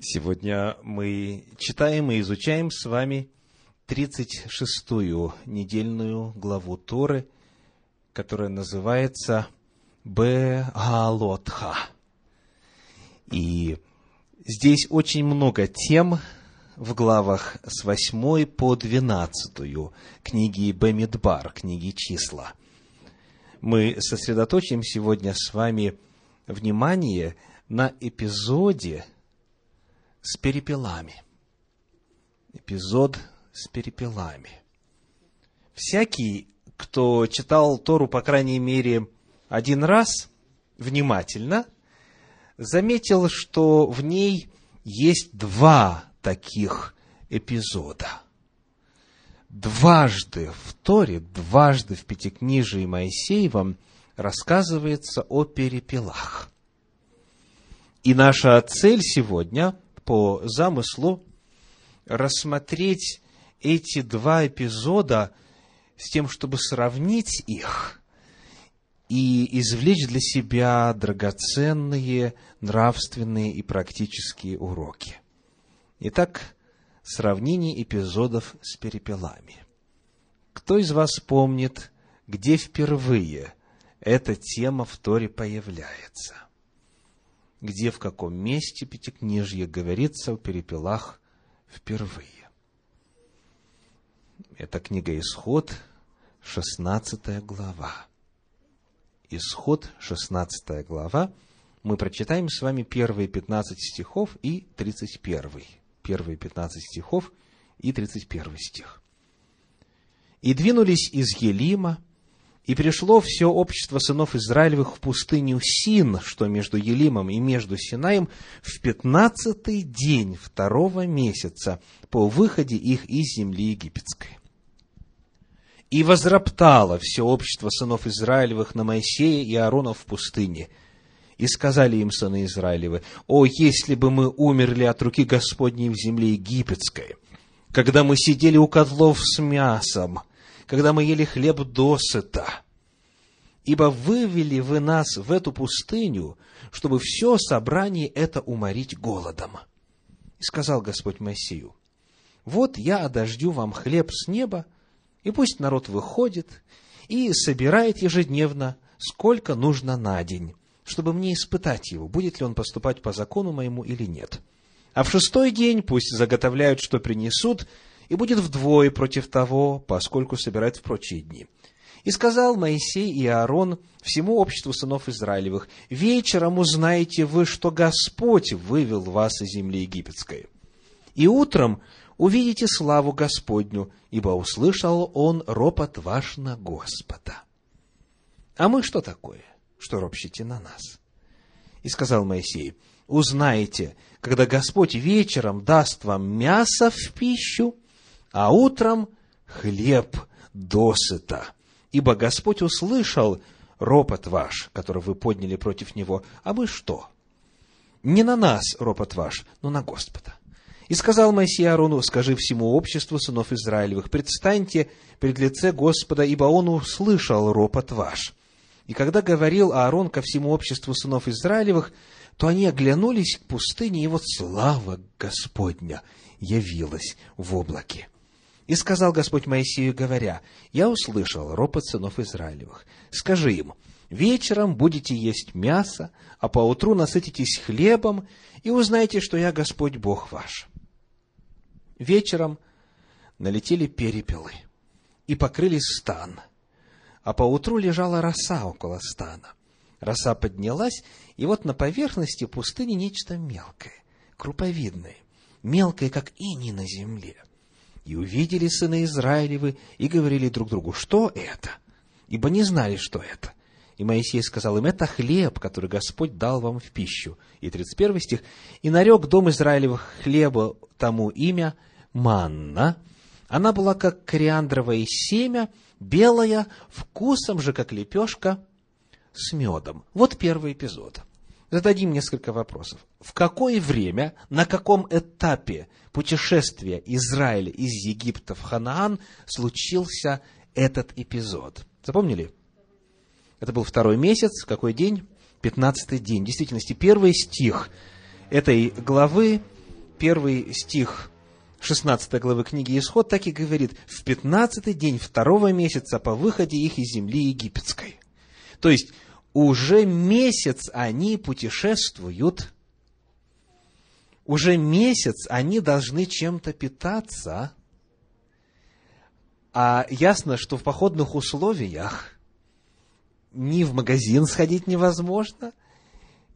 Сегодня мы читаем и изучаем с вами 36-ю недельную главу Торы, которая называется Бегалотха. И здесь очень много тем в главах с 8 по 12 книги Бемидбар, книги числа. Мы сосредоточим сегодня с вами внимание на эпизоде с перепелами. Эпизод с перепелами. Всякий, кто читал Тору, по крайней мере, один раз, внимательно, заметил, что в ней есть два таких эпизода. Дважды в Торе, дважды в Пятикнижии Моисеевом рассказывается о перепелах. И наша цель сегодня по замыслу рассмотреть эти два эпизода с тем, чтобы сравнить их и извлечь для себя драгоценные нравственные и практические уроки. Итак, сравнение эпизодов с перепелами. Кто из вас помнит, где впервые эта тема в Торе появляется? Где в каком месте Пятикнижье говорится о перепелах впервые. Это книга Исход, 16 глава. Исход, 16 глава. Мы прочитаем с вами первые 15 стихов и 31. Первые 15 стихов и 31 стих. «И двинулись из Елима, и пришло все общество сынов Израилевых в пустыню Син, что между Елимом и между Синаем, в пятнадцатый день второго месяца по выходе их из земли египетской. И возроптало все общество сынов Израилевых на Моисея и Аарона в пустыне. И сказали им сыны Израилевы, «О, если бы мы умерли от руки Господней в земле египетской, когда мы сидели у котлов с мясом, когда мы ели хлеб досыта. Ибо вывели вы нас в эту пустыню, чтобы все собрание это уморить голодом. И сказал Господь Моисею, вот я одождю вам хлеб с неба, и пусть народ выходит и собирает ежедневно, сколько нужно на день, чтобы мне испытать его, будет ли он поступать по закону моему или нет. А в шестой день пусть заготовляют, что принесут, и будет вдвое против того, поскольку собирает в прочие дни. И сказал Моисей и Аарон всему обществу сынов Израилевых, «Вечером узнаете вы, что Господь вывел вас из земли египетской. И утром увидите славу Господню, ибо услышал он ропот ваш на Господа». А мы что такое, что ропщите на нас? И сказал Моисей, узнаете, когда Господь вечером даст вам мясо в пищу, а утром хлеб досыта. Ибо Господь услышал ропот ваш, который вы подняли против Него. А мы что? Не на нас ропот ваш, но на Господа. И сказал Моисей Аарону, скажи всему обществу сынов Израилевых, предстаньте пред лице Господа, ибо Он услышал ропот ваш. И когда говорил Аарон ко всему обществу сынов Израилевых, то они оглянулись к пустыне, и вот слава Господня явилась в облаке. И сказал Господь Моисею, говоря, «Я услышал ропот сынов Израилевых. Скажи им, вечером будете есть мясо, а поутру насытитесь хлебом, и узнаете, что я Господь Бог ваш». Вечером налетели перепелы и покрыли стан, а поутру лежала роса около стана. Роса поднялась, и вот на поверхности пустыни нечто мелкое, круповидное, мелкое, как иней на земле – и увидели сыны Израилевы, и говорили друг другу, что это? Ибо не знали, что это. И Моисей сказал им, это хлеб, который Господь дал вам в пищу. И 31 стих. И нарек дом Израилевых хлеба тому имя манна. Она была как кориандровое семя, белая, вкусом же, как лепешка, с медом. Вот первый эпизод зададим несколько вопросов. В какое время, на каком этапе путешествия Израиля из Египта в Ханаан случился этот эпизод? Запомнили? Это был второй месяц, какой день? Пятнадцатый день. В действительности, первый стих этой главы первый стих 16 главы книги Исход так и говорит, в 15 день второго месяца по выходе их из земли египетской. То есть, уже месяц они путешествуют, уже месяц они должны чем-то питаться, а ясно, что в походных условиях ни в магазин сходить невозможно,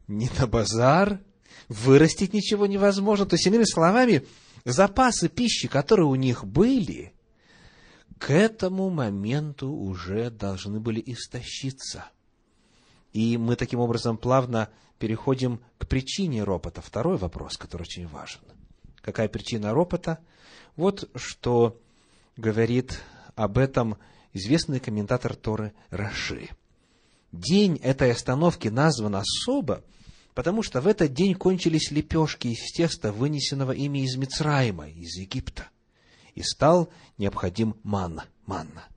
ни на базар, вырастить ничего невозможно. То есть, иными словами, запасы пищи, которые у них были, к этому моменту уже должны были истощиться. И мы таким образом плавно переходим к причине ропота. Второй вопрос, который очень важен. Какая причина ропота? Вот что говорит об этом известный комментатор Торы Раши. День этой остановки назван особо, потому что в этот день кончились лепешки из теста, вынесенного ими из Мицраима, из Египта, и стал необходим манна, манна.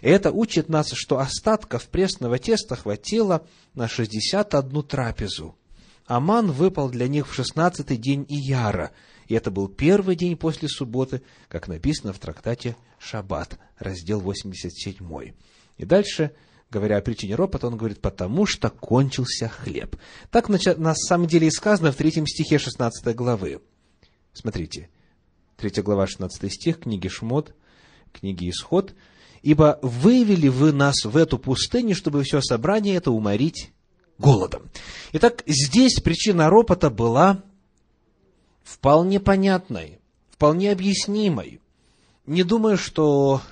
И это учит нас, что остатков пресного теста хватило на шестьдесят одну трапезу. Аман выпал для них в шестнадцатый день Ияра, и это был первый день после субботы, как написано в трактате Шаббат, раздел 87. И дальше говоря о причине ропота, он говорит, потому что кончился хлеб. Так на самом деле и сказано в третьем стихе 16 главы. Смотрите, 3 глава 16 стих книги Шмот, книги Исход. «Ибо вывели вы нас в эту пустыню, чтобы все собрание это уморить голодом». Итак, здесь причина ропота была вполне понятной, вполне объяснимой. Не думаю, что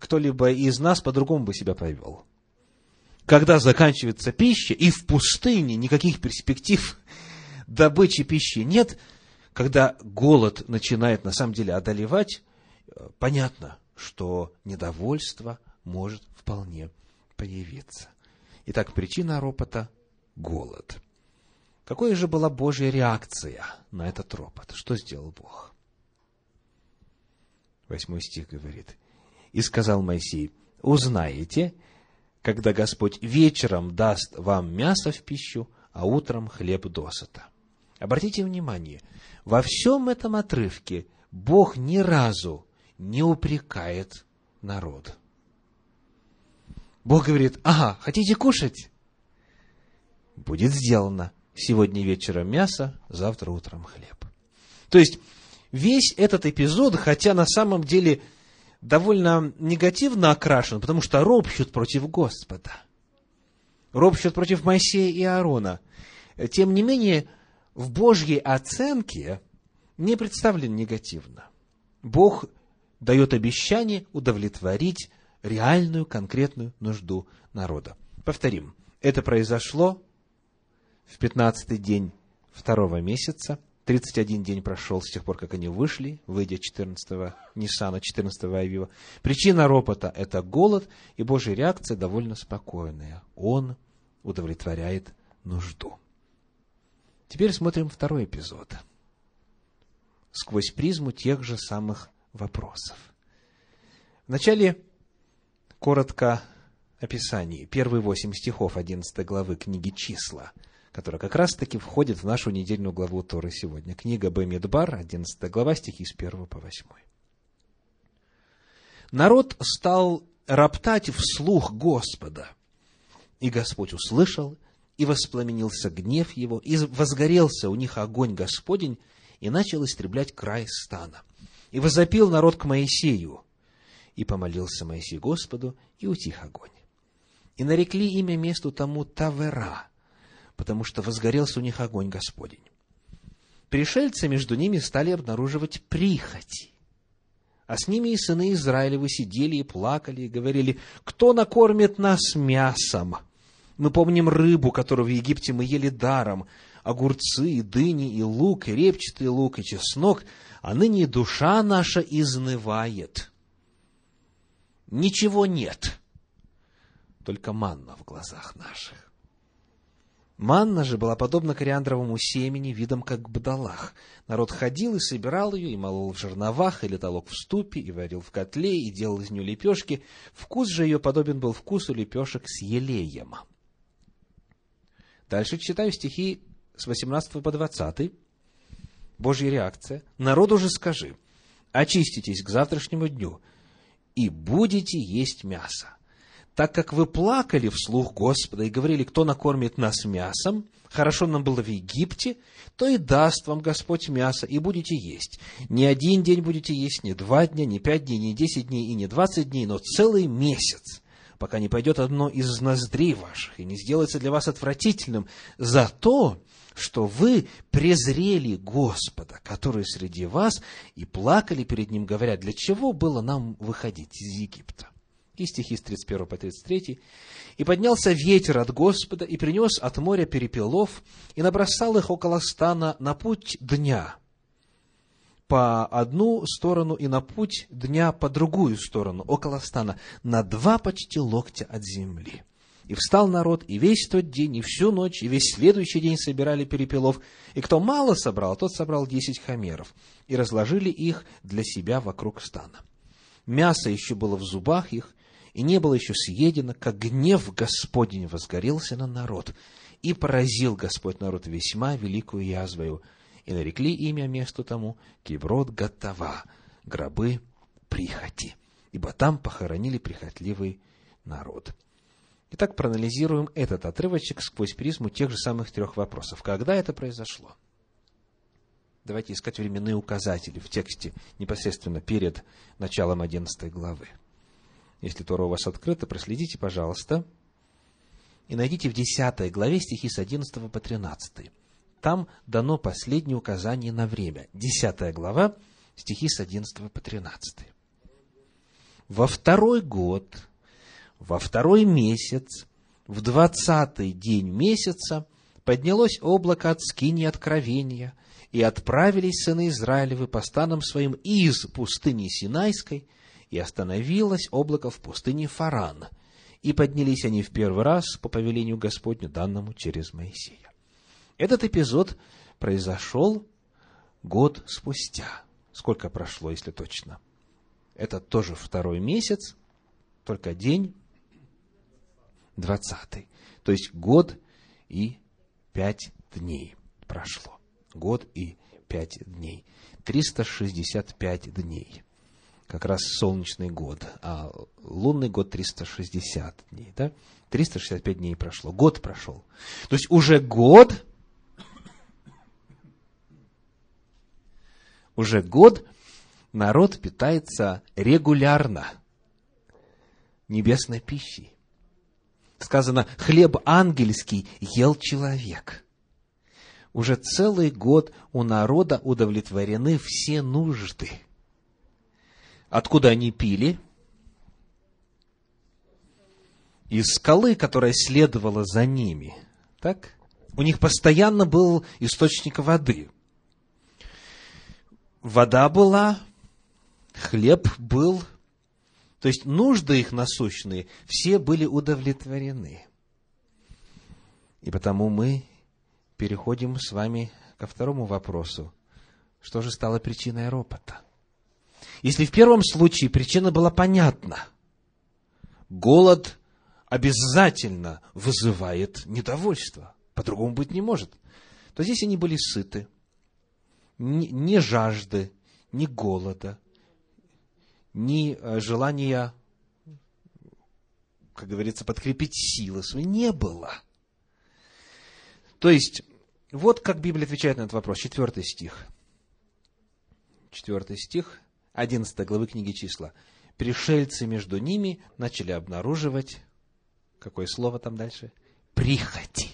кто-либо из нас по-другому бы себя повел когда заканчивается пища, и в пустыне никаких перспектив добычи пищи нет, когда голод начинает на самом деле одолевать, э, понятно, что недовольство может вполне появиться. Итак, причина ропота – голод. Какой же была Божья реакция на этот ропот? Что сделал Бог? Восьмой стих говорит. «И сказал Моисей, узнаете, когда Господь вечером даст вам мясо в пищу, а утром хлеб досыта. Обратите внимание, во всем этом отрывке Бог ни разу не упрекает народ. Бог говорит, ага, хотите кушать? Будет сделано. Сегодня вечером мясо, завтра утром хлеб. То есть, весь этот эпизод, хотя на самом деле довольно негативно окрашен, потому что ропщут против Господа. Ропщут против Моисея и Аарона. Тем не менее, в Божьей оценке не представлен негативно. Бог дает обещание удовлетворить реальную, конкретную нужду народа. Повторим, это произошло в пятнадцатый день второго месяца – 31 день прошел с тех пор, как они вышли, выйдя 14-го Ниссана, 14-го Авива. Причина ропота – это голод, и Божья реакция довольно спокойная. Он удовлетворяет нужду. Теперь смотрим второй эпизод. Сквозь призму тех же самых вопросов. Вначале коротко описание. Первые восемь стихов 11 главы книги «Числа» – которая как раз-таки входит в нашу недельную главу Торы сегодня. Книга Бемидбар, 11 глава, стихи с 1 по 8. Народ стал роптать вслух Господа, и Господь услышал, и воспламенился гнев его, и возгорелся у них огонь Господень, и начал истреблять край стана. И возопил народ к Моисею, и помолился Моисей Господу, и утих огонь. И нарекли имя месту тому Тавера, потому что возгорелся у них огонь Господень. Пришельцы между ними стали обнаруживать прихоти. А с ними и сыны Израилевы сидели и плакали, и говорили, кто накормит нас мясом? Мы помним рыбу, которую в Египте мы ели даром, огурцы, и дыни, и лук, и репчатый лук, и чеснок, а ныне душа наша изнывает. Ничего нет, только манна в глазах наших. Манна же была подобна кориандровому семени, видом как бдалах. Народ ходил и собирал ее, и молол в жерновах, или толок в ступе, и варил в котле, и делал из нее лепешки. Вкус же ее подобен был вкусу лепешек с елеем. Дальше читаю стихи с 18 по 20. Божья реакция. Народу же скажи, очиститесь к завтрашнему дню, и будете есть мясо. Так как вы плакали вслух Господа и говорили, кто накормит нас мясом, хорошо нам было в Египте, то и даст вам Господь мясо, и будете есть. Не один день будете есть, не два дня, не пять дней, не десять дней и не двадцать дней, но целый месяц, пока не пойдет одно из ноздрей ваших и не сделается для вас отвратительным за то, что вы презрели Господа, который среди вас, и плакали перед Ним, говоря, для чего было нам выходить из Египта. И стихи с 31 по 33. «И поднялся ветер от Господа, и принес от моря перепелов, и набросал их около стана на путь дня, по одну сторону и на путь дня по другую сторону, около стана, на два почти локтя от земли. И встал народ, и весь тот день, и всю ночь, и весь следующий день собирали перепелов. И кто мало собрал, тот собрал десять хамеров, и разложили их для себя вокруг стана. Мясо еще было в зубах их, и не было еще съедено, как гнев Господень возгорелся на народ, и поразил Господь народ весьма великую язвою, и нарекли имя месту тому Кеврот Готова, гробы прихоти, ибо там похоронили прихотливый народ. Итак, проанализируем этот отрывочек сквозь призму тех же самых трех вопросов. Когда это произошло? Давайте искать временные указатели в тексте непосредственно перед началом 11 главы. Если Тора у вас открыта, проследите, пожалуйста, и найдите в 10 главе стихи с 11 по 13. Там дано последнее указание на время. 10 глава, стихи с 11 по 13. Во второй год во второй месяц, в двадцатый день месяца, поднялось облако от скини откровения, и отправились сыны Израилевы по станам своим из пустыни Синайской, и остановилось облако в пустыне Фаран, и поднялись они в первый раз по повелению Господню, данному через Моисея. Этот эпизод произошел год спустя. Сколько прошло, если точно? Это тоже второй месяц, только день двадцатый. То есть год и пять дней прошло. Год и пять дней. 365 дней. Как раз солнечный год, а лунный год 360 дней. Да? 365 дней прошло. Год прошел. То есть уже год, уже год народ питается регулярно небесной пищей сказано, хлеб ангельский ел человек. Уже целый год у народа удовлетворены все нужды. Откуда они пили? Из скалы, которая следовала за ними. Так? У них постоянно был источник воды. Вода была, хлеб был, то есть нужды их насущные все были удовлетворены. И потому мы переходим с вами ко второму вопросу. Что же стало причиной ропота? Если в первом случае причина была понятна, голод обязательно вызывает недовольство, по-другому быть не может, то здесь они были сыты, ни, ни жажды, ни голода, ни э, желания, как говорится, подкрепить силы свои не было. То есть, вот как Библия отвечает на этот вопрос. Четвертый стих. Четвертый стих, одиннадцатой главы книги числа. Пришельцы между ними начали обнаруживать, какое слово там дальше? Прихоти.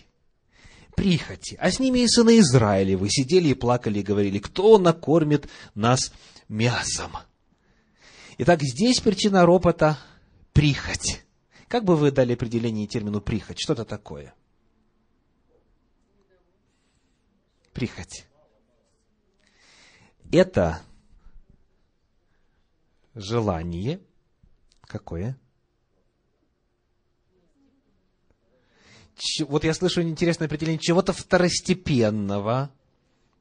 Прихоти. А с ними и сыны Израилевы сидели и плакали и говорили, кто накормит нас мясом? Итак, здесь причина ропота – прихоть. Как бы вы дали определение термину прихоть? Что это такое? Прихоть. Это желание какое? Вот я слышу интересное определение чего-то второстепенного.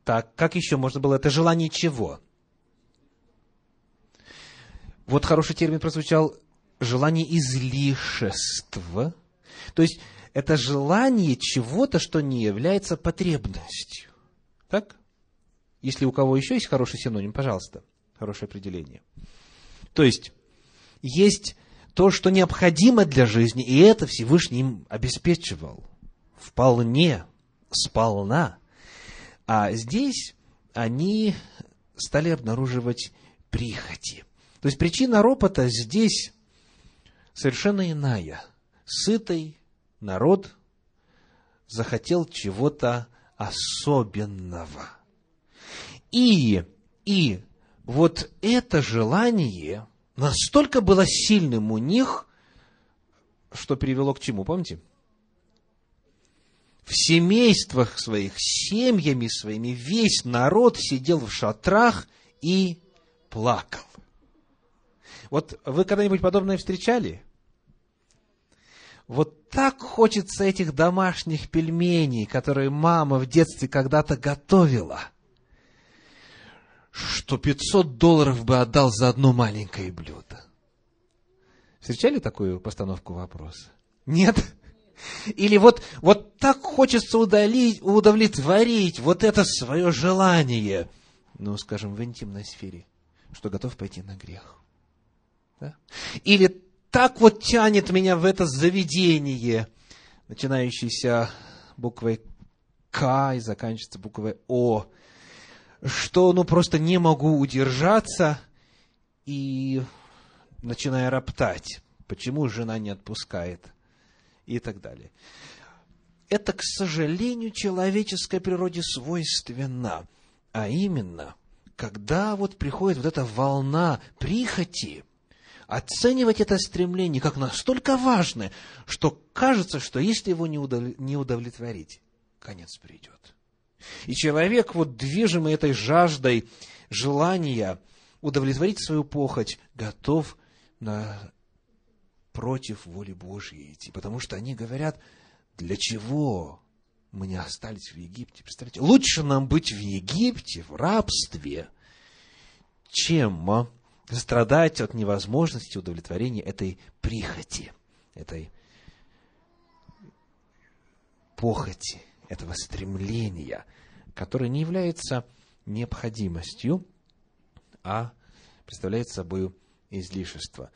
Так, как еще можно было? Это желание чего? Вот хороший термин прозвучал, желание излишества. То есть, это желание чего-то, что не является потребностью. Так? Если у кого еще есть хороший синоним, пожалуйста, хорошее определение. То есть, есть то, что необходимо для жизни, и это Всевышний им обеспечивал. Вполне, сполна. А здесь они стали обнаруживать прихоти. То есть причина ропота здесь совершенно иная. Сытый народ захотел чего-то особенного. И, и вот это желание настолько было сильным у них, что привело к чему, помните? В семействах своих, семьями своими, весь народ сидел в шатрах и плакал. Вот вы когда-нибудь подобное встречали? Вот так хочется этих домашних пельменей, которые мама в детстве когда-то готовила, что 500 долларов бы отдал за одно маленькое блюдо. Встречали такую постановку вопроса? Нет? Или вот, вот так хочется удалить, удовлетворить вот это свое желание, ну, скажем, в интимной сфере, что готов пойти на грех. Да? Или так вот тянет меня в это заведение, начинающееся буквой К и заканчивается буквой О, что ну просто не могу удержаться и начинаю роптать, почему жена не отпускает и так далее. Это, к сожалению, человеческой природе свойственно, а именно, когда вот приходит вот эта волна прихоти, оценивать это стремление как настолько важное, что кажется, что если его не, удовлетворить, конец придет. И человек, вот движимый этой жаждой желания удовлетворить свою похоть, готов на против воли Божьей идти, потому что они говорят, для чего мы не остались в Египте? Представляете, лучше нам быть в Египте, в рабстве, чем а, страдать от невозможности удовлетворения этой прихоти, этой похоти, этого стремления, которое не является необходимостью, а представляет собой излишество.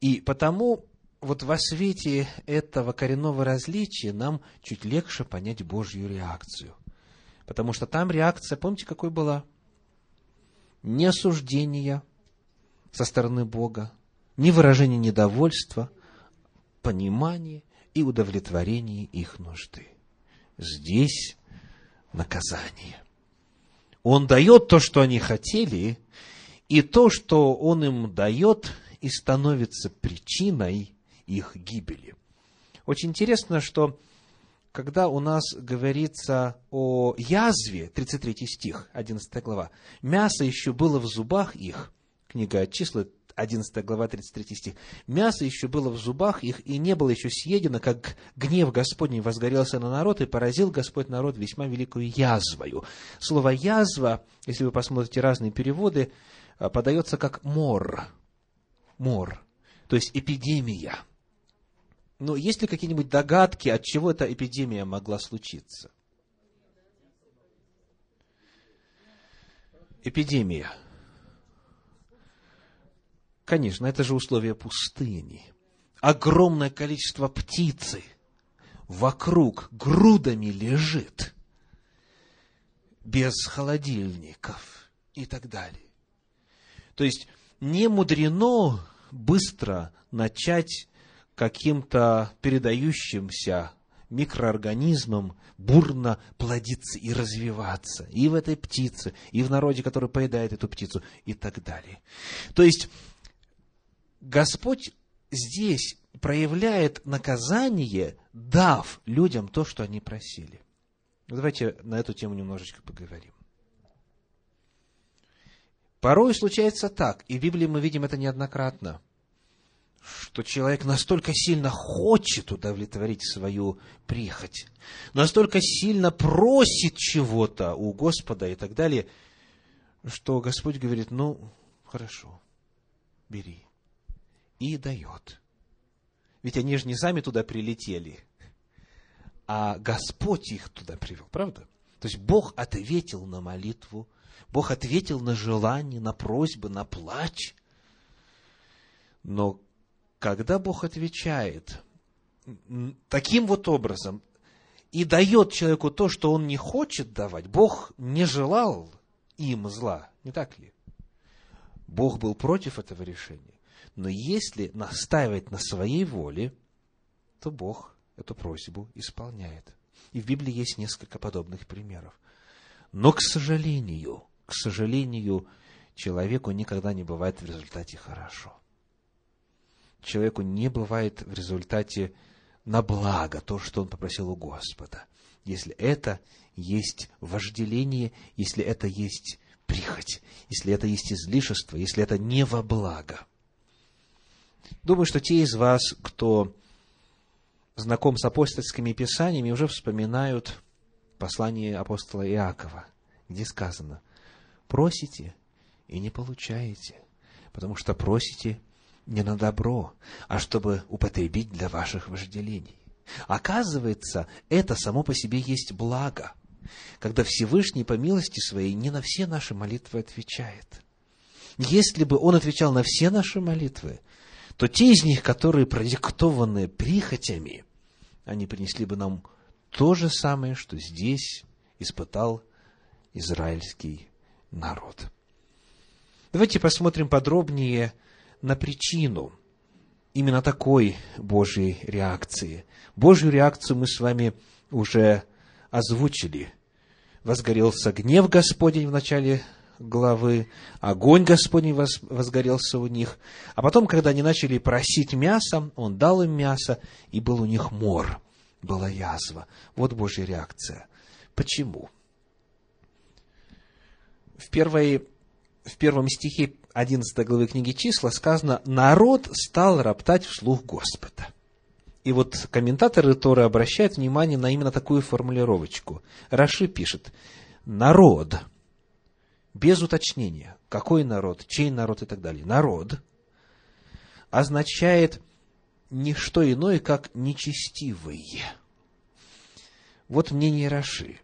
И потому вот во свете этого коренного различия нам чуть легче понять Божью реакцию. Потому что там реакция, помните, какой была? Не осуждение, со стороны Бога, ни выражение недовольства, понимание и удовлетворение их нужды. Здесь наказание. Он дает то, что они хотели, и то, что он им дает, и становится причиной их гибели. Очень интересно, что когда у нас говорится о язве, 33 стих, 11 глава, мясо еще было в зубах их, книга числа, 11 глава, 33 стих. «Мясо еще было в зубах их, и не было еще съедено, как гнев Господний возгорелся на народ, и поразил Господь народ весьма великую язвою». Слово «язва», если вы посмотрите разные переводы, а, подается как «мор». Мор, то есть эпидемия. Но есть ли какие-нибудь догадки, от чего эта эпидемия могла случиться? Эпидемия – Конечно, это же условия пустыни. Огромное количество птицы вокруг грудами лежит, без холодильников и так далее. То есть, не мудрено быстро начать каким-то передающимся микроорганизмом бурно плодиться и развиваться. И в этой птице, и в народе, который поедает эту птицу, и так далее. То есть, Господь здесь проявляет наказание, дав людям то, что они просили. Давайте на эту тему немножечко поговорим. Порой случается так, и в Библии мы видим это неоднократно, что человек настолько сильно хочет удовлетворить свою прихоть, настолько сильно просит чего-то у Господа и так далее, что Господь говорит, ну, хорошо, бери и дает. Ведь они же не сами туда прилетели, а Господь их туда привел, правда? То есть Бог ответил на молитву Бог ответил на желание, на просьбы, на плач. Но когда Бог отвечает таким вот образом и дает человеку то, что он не хочет давать, Бог не желал им зла, не так ли? Бог был против этого решения. Но если настаивать на своей воле, то Бог эту просьбу исполняет. И в Библии есть несколько подобных примеров. Но, к сожалению, к сожалению, человеку никогда не бывает в результате хорошо. Человеку не бывает в результате на благо то, что он попросил у Господа. Если это есть вожделение, если это есть прихоть, если это есть излишество, если это не во благо. Думаю, что те из вас, кто знаком с апостольскими писаниями, уже вспоминают послание апостола Иакова, где сказано, просите и не получаете, потому что просите не на добро, а чтобы употребить для ваших вожделений. Оказывается, это само по себе есть благо – когда Всевышний по милости своей не на все наши молитвы отвечает. Если бы Он отвечал на все наши молитвы, то те из них, которые продиктованы прихотями, они принесли бы нам то же самое, что здесь испытал израильский народ. Давайте посмотрим подробнее на причину именно такой Божьей реакции. Божью реакцию мы с вами уже озвучили. Возгорелся гнев Господень в начале главы, огонь Господень возгорелся у них. А потом, когда они начали просить мясо, Он дал им мясо, и был у них мор, была язва. Вот Божья реакция. Почему? В, первой, в первом стихе 11 главы книги числа сказано, народ стал роптать вслух Господа. И вот комментаторы Торы обращают внимание на именно такую формулировочку. Раши пишет, народ, без уточнения, какой народ, чей народ и так далее, народ означает не что иное, как нечестивые. Вот мнение Раши.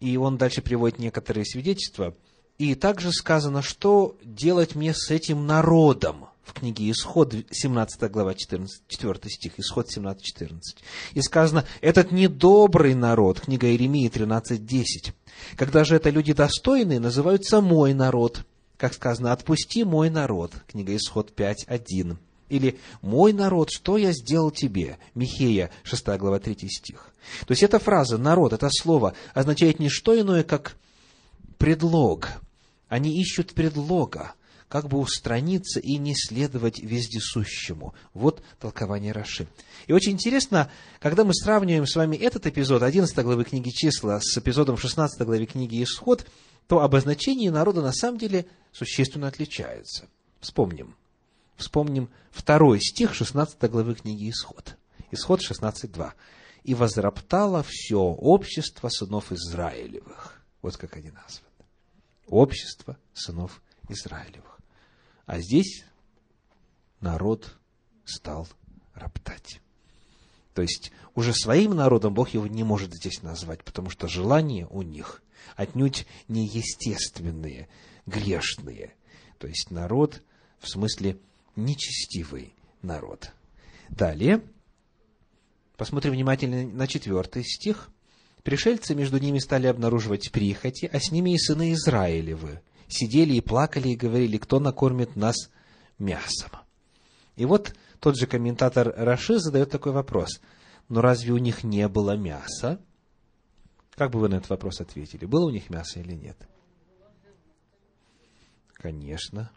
И он дальше приводит некоторые свидетельства. И также сказано, что делать мне с этим народом – в книге Исход, 17 глава, 14, 4 стих, Исход 17, 14. И сказано, этот недобрый народ, книга Иеремии 13, 10. Когда же это люди достойные, называются мой народ. Как сказано, отпусти мой народ, книга Исход 5, 1. Или «Мой народ, что я сделал тебе?» Михея, 6 глава, 3 стих. То есть эта фраза «народ», это слово означает не что иное, как предлог. Они ищут предлога как бы устраниться и не следовать вездесущему. Вот толкование Раши. И очень интересно, когда мы сравниваем с вами этот эпизод 11 главы книги числа с эпизодом 16 главы книги Исход, то обозначение народа на самом деле существенно отличается. Вспомним. Вспомним второй стих 16 главы книги Исход. Исход 16.2. «И возроптало все общество сынов Израилевых». Вот как они названы. Общество сынов Израилевых. А здесь народ стал роптать. То есть уже своим народом Бог его не может здесь назвать, потому что желания у них отнюдь неестественные, грешные. То есть народ, в смысле нечестивый народ. Далее, посмотрим внимательно на четвертый стих. Пришельцы между ними стали обнаруживать прихоти, а с ними и сыны Израилевы – сидели и плакали и говорили, кто накормит нас мясом. И вот тот же комментатор Раши задает такой вопрос. Но разве у них не было мяса? Как бы вы на этот вопрос ответили? Было у них мясо или нет? Конечно,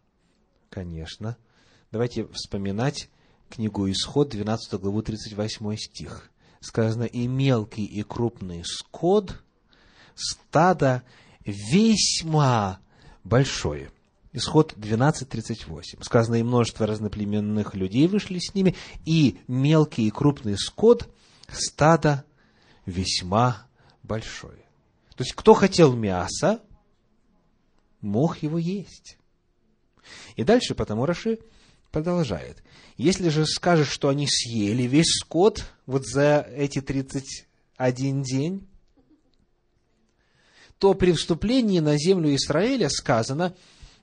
конечно. Давайте вспоминать книгу Исход, 12 главу, 38 стих. Сказано, и мелкий, и крупный скот, стадо весьма большое. Исход 12.38. Сказано, и множество разноплеменных людей вышли с ними, и мелкий и крупный скот, стадо весьма большое. То есть, кто хотел мяса, мог его есть. И дальше, потому Раши продолжает. Если же скажешь, что они съели весь скот вот за эти 31 день, то при вступлении на землю Израиля сказано,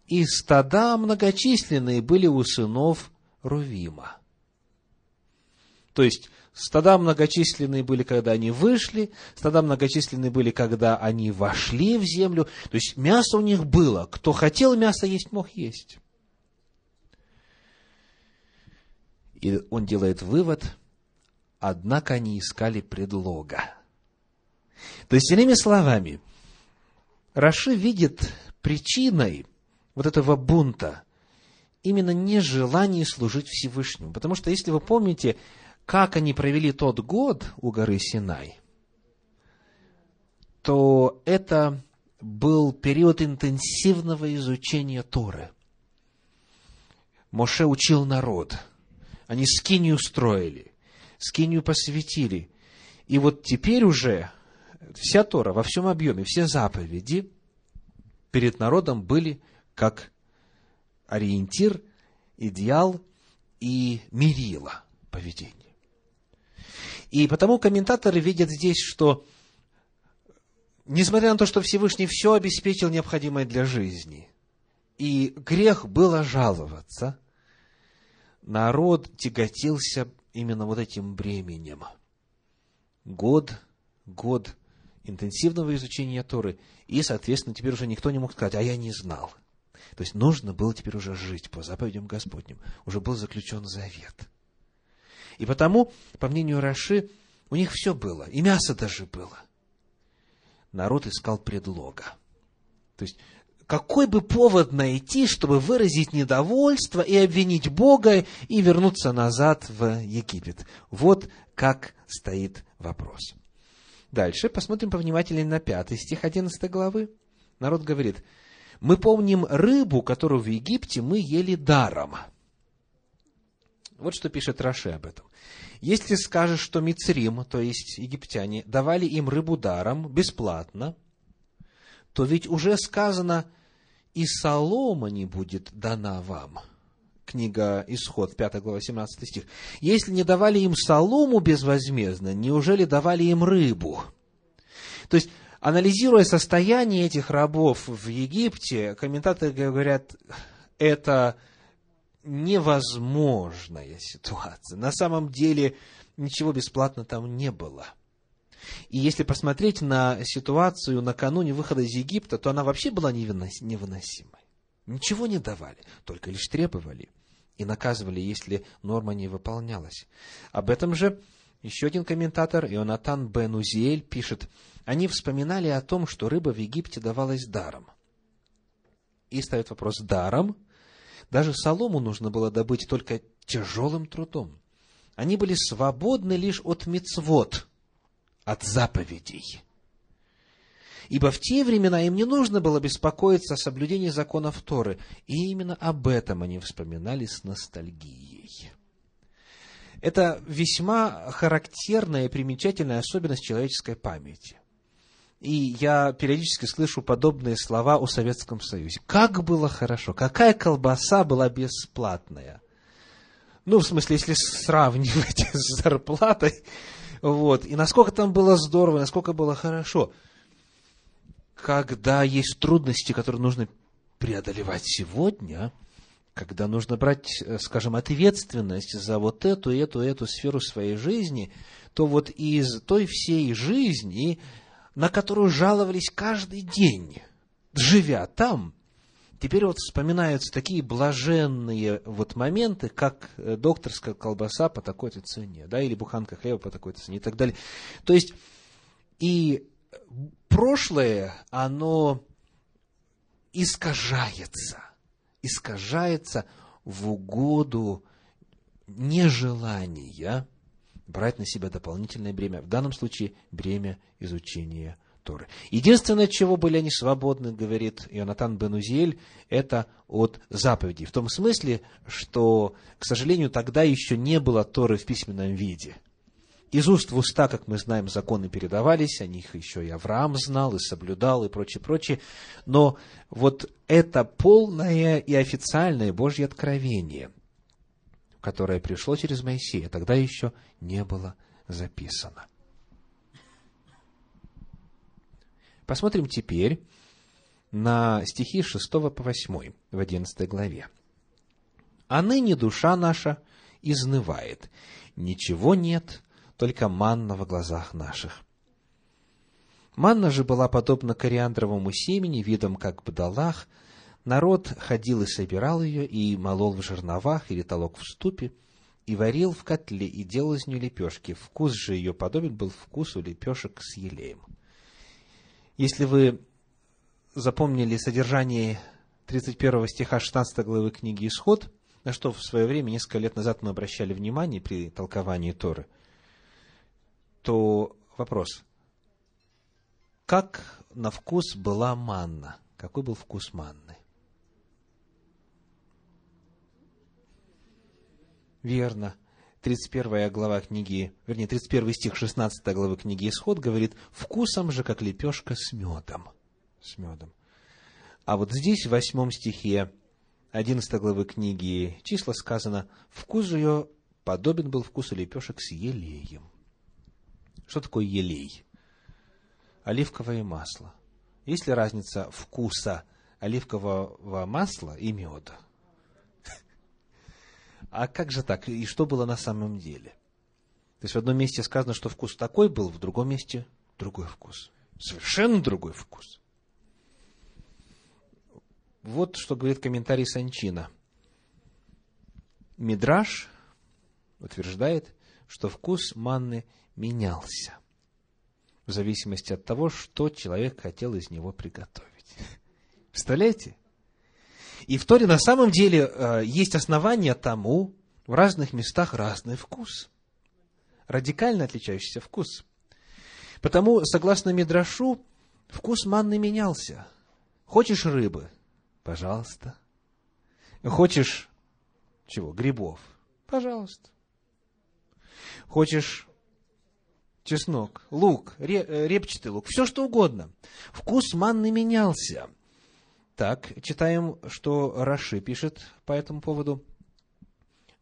и стада многочисленные были у сынов Рувима. То есть, стада многочисленные были, когда они вышли, стада многочисленные были, когда они вошли в землю. То есть, мясо у них было. Кто хотел мясо есть, мог есть. И он делает вывод, однако они искали предлога. То есть, иными словами, Раши видит причиной вот этого бунта именно нежелание служить Всевышнему. Потому что, если вы помните, как они провели тот год у горы Синай, то это был период интенсивного изучения Торы. Моше учил народ. Они скинию строили, скинию посвятили. И вот теперь уже вся Тора во всем объеме, все заповеди перед народом были как ориентир, идеал и мерило поведения. И потому комментаторы видят здесь, что несмотря на то, что Всевышний все обеспечил необходимое для жизни, и грех было жаловаться, народ тяготился именно вот этим бременем. Год, год интенсивного изучения Торы, и, соответственно, теперь уже никто не мог сказать, а я не знал. То есть нужно было теперь уже жить по заповедям Господним. Уже был заключен завет. И потому, по мнению Раши, у них все было, и мясо даже было. Народ искал предлога. То есть, какой бы повод найти, чтобы выразить недовольство и обвинить Бога и вернуться назад в Египет? Вот как стоит вопрос. Дальше посмотрим повнимательнее на пятый стих 11 главы. Народ говорит, мы помним рыбу, которую в Египте мы ели даром. Вот что пишет Раши об этом. Если скажешь, что Мицрим, то есть египтяне, давали им рыбу даром, бесплатно, то ведь уже сказано, и солома не будет дана вам. Книга Исход, 5 глава, 17 стих. Если не давали им солому безвозмездно, неужели давали им рыбу? То есть, Анализируя состояние этих рабов в Египте, комментаторы говорят, это невозможная ситуация. На самом деле ничего бесплатно там не было. И если посмотреть на ситуацию накануне выхода из Египта, то она вообще была невыносимой. Ничего не давали, только лишь требовали и наказывали, если норма не выполнялась. Об этом же еще один комментатор, Ионатан бен Узиэль, пишет, они вспоминали о том, что рыба в Египте давалась даром. И ставят вопрос, даром? Даже солому нужно было добыть только тяжелым трудом. Они были свободны лишь от мецвод, от заповедей. Ибо в те времена им не нужно было беспокоиться о соблюдении законов Торы. И именно об этом они вспоминали с ностальгией. Это весьма характерная и примечательная особенность человеческой памяти. И я периодически слышу подобные слова о Советском Союзе. Как было хорошо, какая колбаса была бесплатная. Ну, в смысле, если сравнивать с зарплатой, вот, и насколько там было здорово, насколько было хорошо. Когда есть трудности, которые нужно преодолевать сегодня, когда нужно брать, э, скажем, ответственность за вот эту, эту, эту сферу своей жизни, то вот из той всей жизни на которую жаловались каждый день, живя там, теперь вот вспоминаются такие блаженные вот моменты, как э, докторская колбаса по такой-то цене, да, или буханка хлеба по такой-то цене и так далее. То есть, и прошлое, оно искажается, искажается в угоду нежелания брать на себя дополнительное бремя, в данном случае бремя изучения Торы. Единственное, чего были они свободны, говорит Ионатан Бенузель, это от заповедей. В том смысле, что, к сожалению, тогда еще не было Торы в письменном виде. Из уст в уста, как мы знаем, законы передавались, о них еще и Авраам знал, и соблюдал, и прочее, прочее. Но вот это полное и официальное Божье откровение, которое пришло через Моисея, тогда еще не было записано. Посмотрим теперь на стихи 6 по 8 в 11 главе. «А ныне душа наша изнывает, ничего нет, только манна в глазах наших. Манна же была подобна кориандровому семени, видом как бдалах. Народ ходил и собирал ее, и молол в жерновах или толок в ступе, и варил в котле, и делал из нее лепешки. Вкус же ее подобен был вкусу лепешек с елеем. Если вы запомнили содержание 31 стиха 16 главы книги «Исход», на что в свое время, несколько лет назад, мы обращали внимание при толковании Торы, то вопрос, как на вкус была манна? Какой был вкус манны? Верно. 31 глава книги, вернее, 31 стих 16 главы книги Исход говорит, «Вкусом же, как лепешка с медом». С медом. А вот здесь, в восьмом стихе 11 главы книги Числа сказано, «Вкус же ее подобен был вкусу лепешек с елеем». Что такое елей? Оливковое масло. Есть ли разница вкуса оливкового масла и меда? А как же так? И что было на самом деле? То есть в одном месте сказано, что вкус такой был, в другом месте другой вкус. Совершенно другой вкус. Вот что говорит комментарий Санчина. Мидраш утверждает, что вкус манны менялся в зависимости от того, что человек хотел из него приготовить. Представляете? И в Торе на самом деле э, есть основания тому, в разных местах разный вкус. Радикально отличающийся вкус. Потому, согласно Мидрашу, вкус манны менялся. Хочешь рыбы? Пожалуйста. Хочешь чего? Грибов? Пожалуйста. Хочешь чеснок, лук, э, репчатый лук, все что угодно. Вкус манны менялся. Так, читаем, что Раши пишет по этому поводу.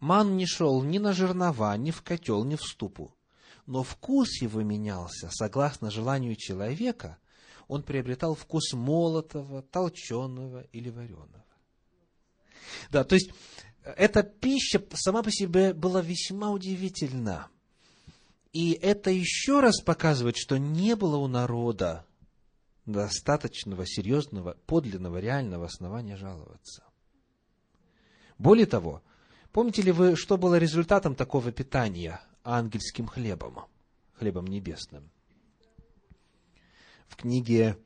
Ман не шел ни на жернова, ни в котел, ни в ступу. Но вкус его менялся согласно желанию человека. Он приобретал вкус молотого, толченого или вареного. Да, то есть, эта пища сама по себе была весьма удивительна. И это еще раз показывает, что не было у народа достаточного, серьезного, подлинного, реального основания жаловаться. Более того, помните ли вы, что было результатом такого питания ангельским хлебом, хлебом небесным? В книге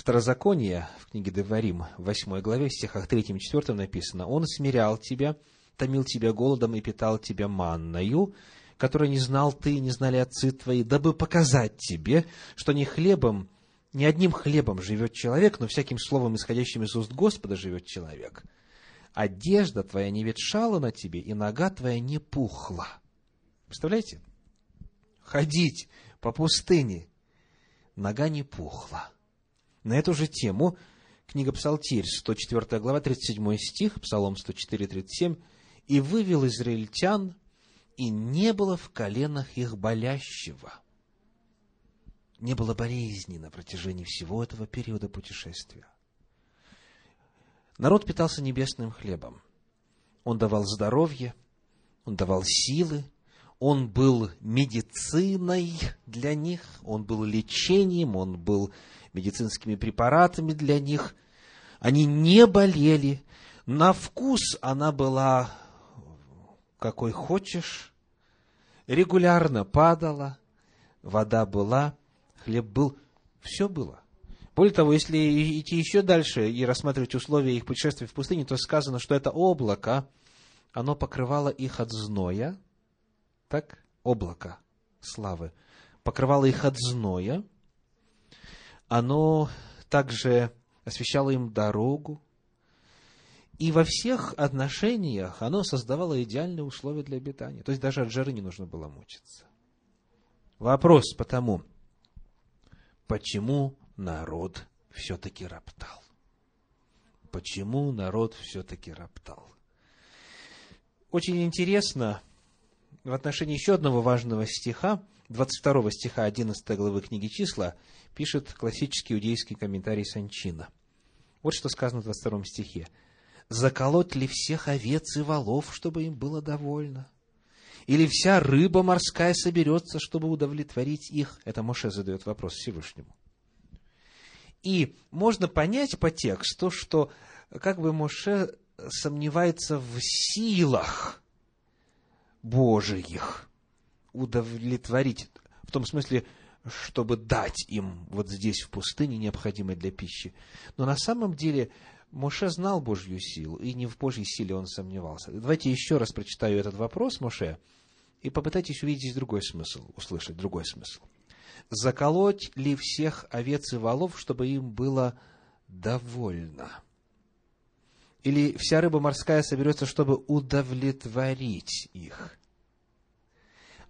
Второзакония, в книге Деварим, в 8 главе, в стихах 3 и 4 написано, «Он смирял тебя, томил тебя голодом и питал тебя манною, которое не знал ты, не знали отцы твои, дабы показать тебе, что не хлебом, не одним хлебом живет человек, но всяким словом, исходящим из уст Господа, живет человек. Одежда твоя не ветшала на тебе, и нога твоя не пухла. Представляете? Ходить по пустыне, нога не пухла. На эту же тему книга Псалтирь, 104 глава, 37 стих, Псалом 104, 37, «И вывел израильтян и не было в коленах их болящего. Не было болезни на протяжении всего этого периода путешествия. Народ питался небесным хлебом. Он давал здоровье, он давал силы, он был медициной для них, он был лечением, он был медицинскими препаратами для них. Они не болели. На вкус она была какой хочешь, регулярно падала, вода была, хлеб был, все было. Более того, если идти еще дальше и рассматривать условия их путешествия в пустыне, то сказано, что это облако, оно покрывало их от зноя, так, облако славы, покрывало их от зноя, оно также освещало им дорогу, и во всех отношениях оно создавало идеальные условия для обитания. То есть даже от жары не нужно было мучиться. Вопрос потому, почему народ все-таки роптал? Почему народ все-таки роптал? Очень интересно в отношении еще одного важного стиха, 22 стиха 11 главы книги «Числа» пишет классический иудейский комментарий Санчина. Вот что сказано в 22 стихе. «Заколоть ли всех овец и волов, чтобы им было довольно? Или вся рыба морская соберется, чтобы удовлетворить их?» Это Моше задает вопрос Всевышнему. И можно понять по тексту, что как бы Моше сомневается в силах Божиих удовлетворить, в том смысле, чтобы дать им вот здесь, в пустыне, необходимое для пищи. Но на самом деле Моше знал Божью силу, и не в Божьей силе он сомневался. Давайте еще раз прочитаю этот вопрос, Моше, и попытайтесь увидеть здесь другой смысл, услышать другой смысл. «Заколоть ли всех овец и волов, чтобы им было довольно?» Или вся рыба морская соберется, чтобы удовлетворить их?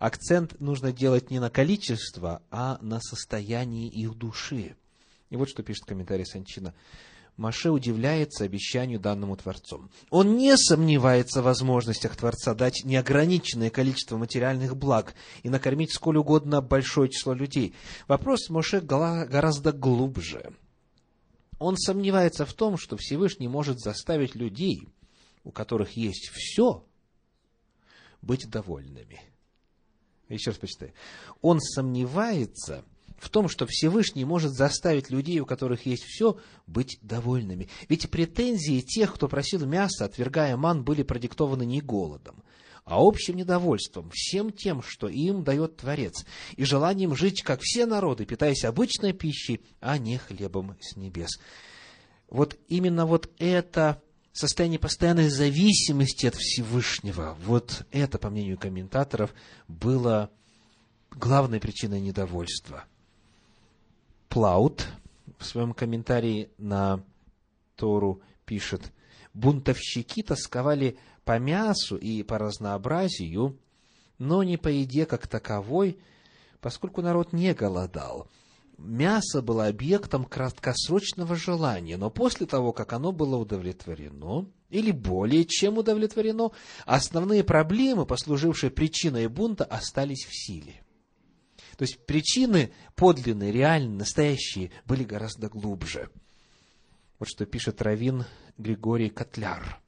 Акцент нужно делать не на количество, а на состояние их души. И вот что пишет комментарий Санчина. Маше удивляется обещанию данному Творцом. Он не сомневается в возможностях Творца дать неограниченное количество материальных благ и накормить сколь угодно большое число людей. Вопрос Моше гораздо глубже. Он сомневается в том, что Всевышний может заставить людей, у которых есть все, быть довольными – еще раз почитай. Он сомневается в том, что Всевышний может заставить людей, у которых есть все, быть довольными. Ведь претензии тех, кто просил мяса, отвергая ман, были продиктованы не голодом, а общим недовольством всем тем, что им дает Творец, и желанием жить, как все народы, питаясь обычной пищей, а не хлебом с небес. Вот именно вот это состояние постоянной зависимости от Всевышнего, вот это, по мнению комментаторов, было главной причиной недовольства. Плаут в своем комментарии на Тору пишет, бунтовщики тосковали по мясу и по разнообразию, но не по еде как таковой, поскольку народ не голодал – мясо было объектом краткосрочного желания, но после того, как оно было удовлетворено, или более чем удовлетворено, основные проблемы, послужившие причиной бунта, остались в силе. То есть причины подлинные, реальные, настоящие, были гораздо глубже. Вот что пишет Равин Григорий Котляр.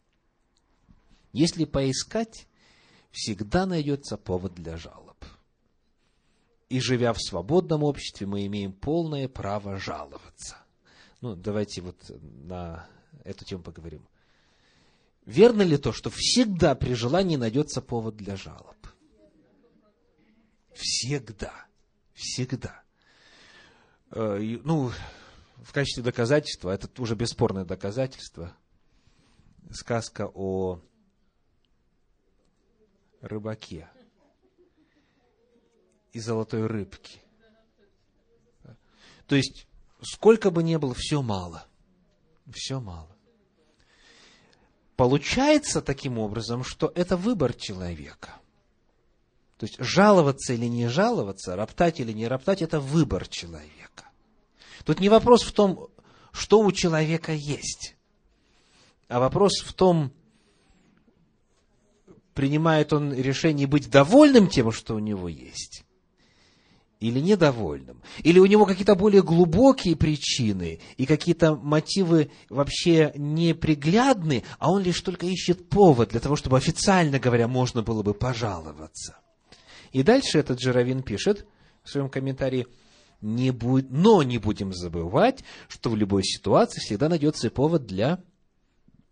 Если поискать, всегда найдется повод для жалоб и живя в свободном обществе, мы имеем полное право жаловаться. Ну, давайте вот на эту тему поговорим. Верно ли то, что всегда при желании найдется повод для жалоб? Всегда. Всегда. Э, ну, в качестве доказательства, это уже бесспорное доказательство, сказка о рыбаке – и золотой рыбки. То есть, сколько бы ни было, все мало. Все мало. Получается таким образом, что это выбор человека. То есть, жаловаться или не жаловаться, роптать или не роптать, это выбор человека. Тут не вопрос в том, что у человека есть, а вопрос в том, принимает он решение быть довольным тем, что у него есть, или недовольным, или у него какие-то более глубокие причины и какие-то мотивы вообще неприглядны, а он лишь только ищет повод для того, чтобы официально говоря можно было бы пожаловаться. И дальше этот же Равин пишет в своем комментарии, не будет, но не будем забывать, что в любой ситуации всегда найдется повод для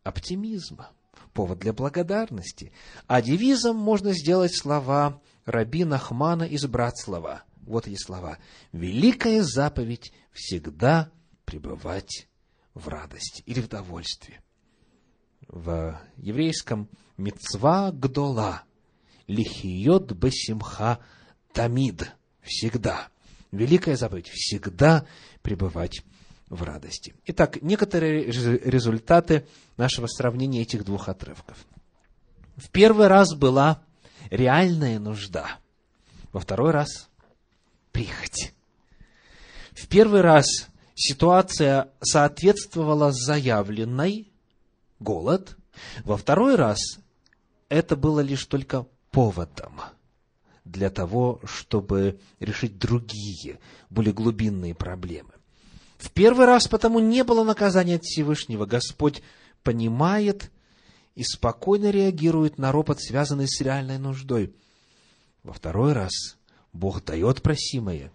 оптимизма, повод для благодарности. А девизом можно сделать слова Раби Нахмана из Братслава – вот эти слова. Великая заповедь всегда пребывать в радости или в довольстве. В еврейском мецва гдола лихиот бесимха тамид всегда. Великая заповедь всегда пребывать в радости. Итак, некоторые результаты нашего сравнения этих двух отрывков. В первый раз была реальная нужда. Во второй раз прихоть. В первый раз ситуация соответствовала заявленной голод. Во второй раз это было лишь только поводом для того, чтобы решить другие, более глубинные проблемы. В первый раз потому не было наказания от Всевышнего. Господь понимает и спокойно реагирует на ропот, связанный с реальной нуждой. Во второй раз Бог дает просимое,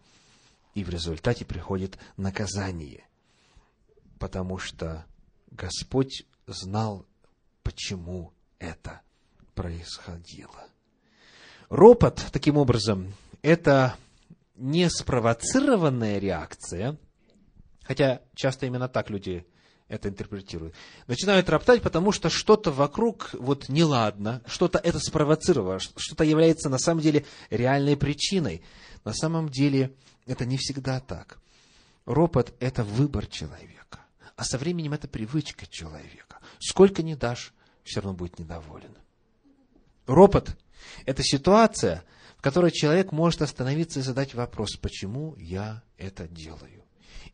и в результате приходит наказание, потому что Господь знал, почему это происходило. Ропот, таким образом, это не спровоцированная реакция, хотя часто именно так люди это интерпретируют. Начинают роптать, потому что что-то вокруг вот неладно, что-то это спровоцировало, что-то является на самом деле реальной причиной. На самом деле это не всегда так. Ропот – это выбор человека, а со временем это привычка человека. Сколько не дашь, все равно будет недоволен. Ропот – это ситуация, в которой человек может остановиться и задать вопрос, почему я это делаю,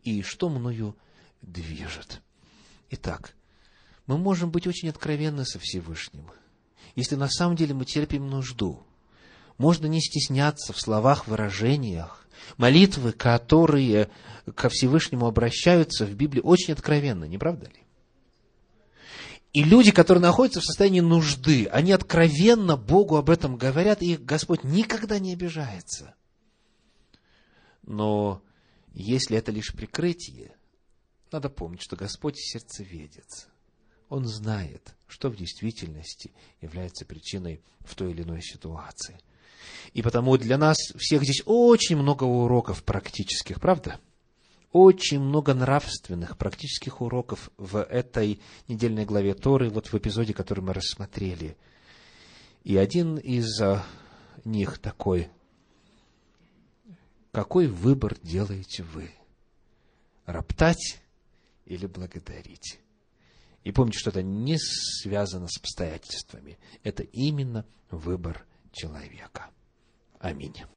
и что мною движет. Итак, мы можем быть очень откровенны со Всевышним. Если на самом деле мы терпим нужду, можно не стесняться в словах, выражениях. Молитвы, которые ко Всевышнему обращаются в Библии, очень откровенны, не правда ли? И люди, которые находятся в состоянии нужды, они откровенно Богу об этом говорят, и Господь никогда не обижается. Но если это лишь прикрытие, надо помнить, что Господь сердцеведец. Он знает, что в действительности является причиной в той или иной ситуации. И потому для нас всех здесь очень много уроков практических, правда? Очень много нравственных, практических уроков в этой недельной главе Торы, вот в эпизоде, который мы рассмотрели. И один из а, них такой. Какой выбор делаете вы? Роптать или благодарить. И помните, что это не связано с обстоятельствами. Это именно выбор человека. Аминь.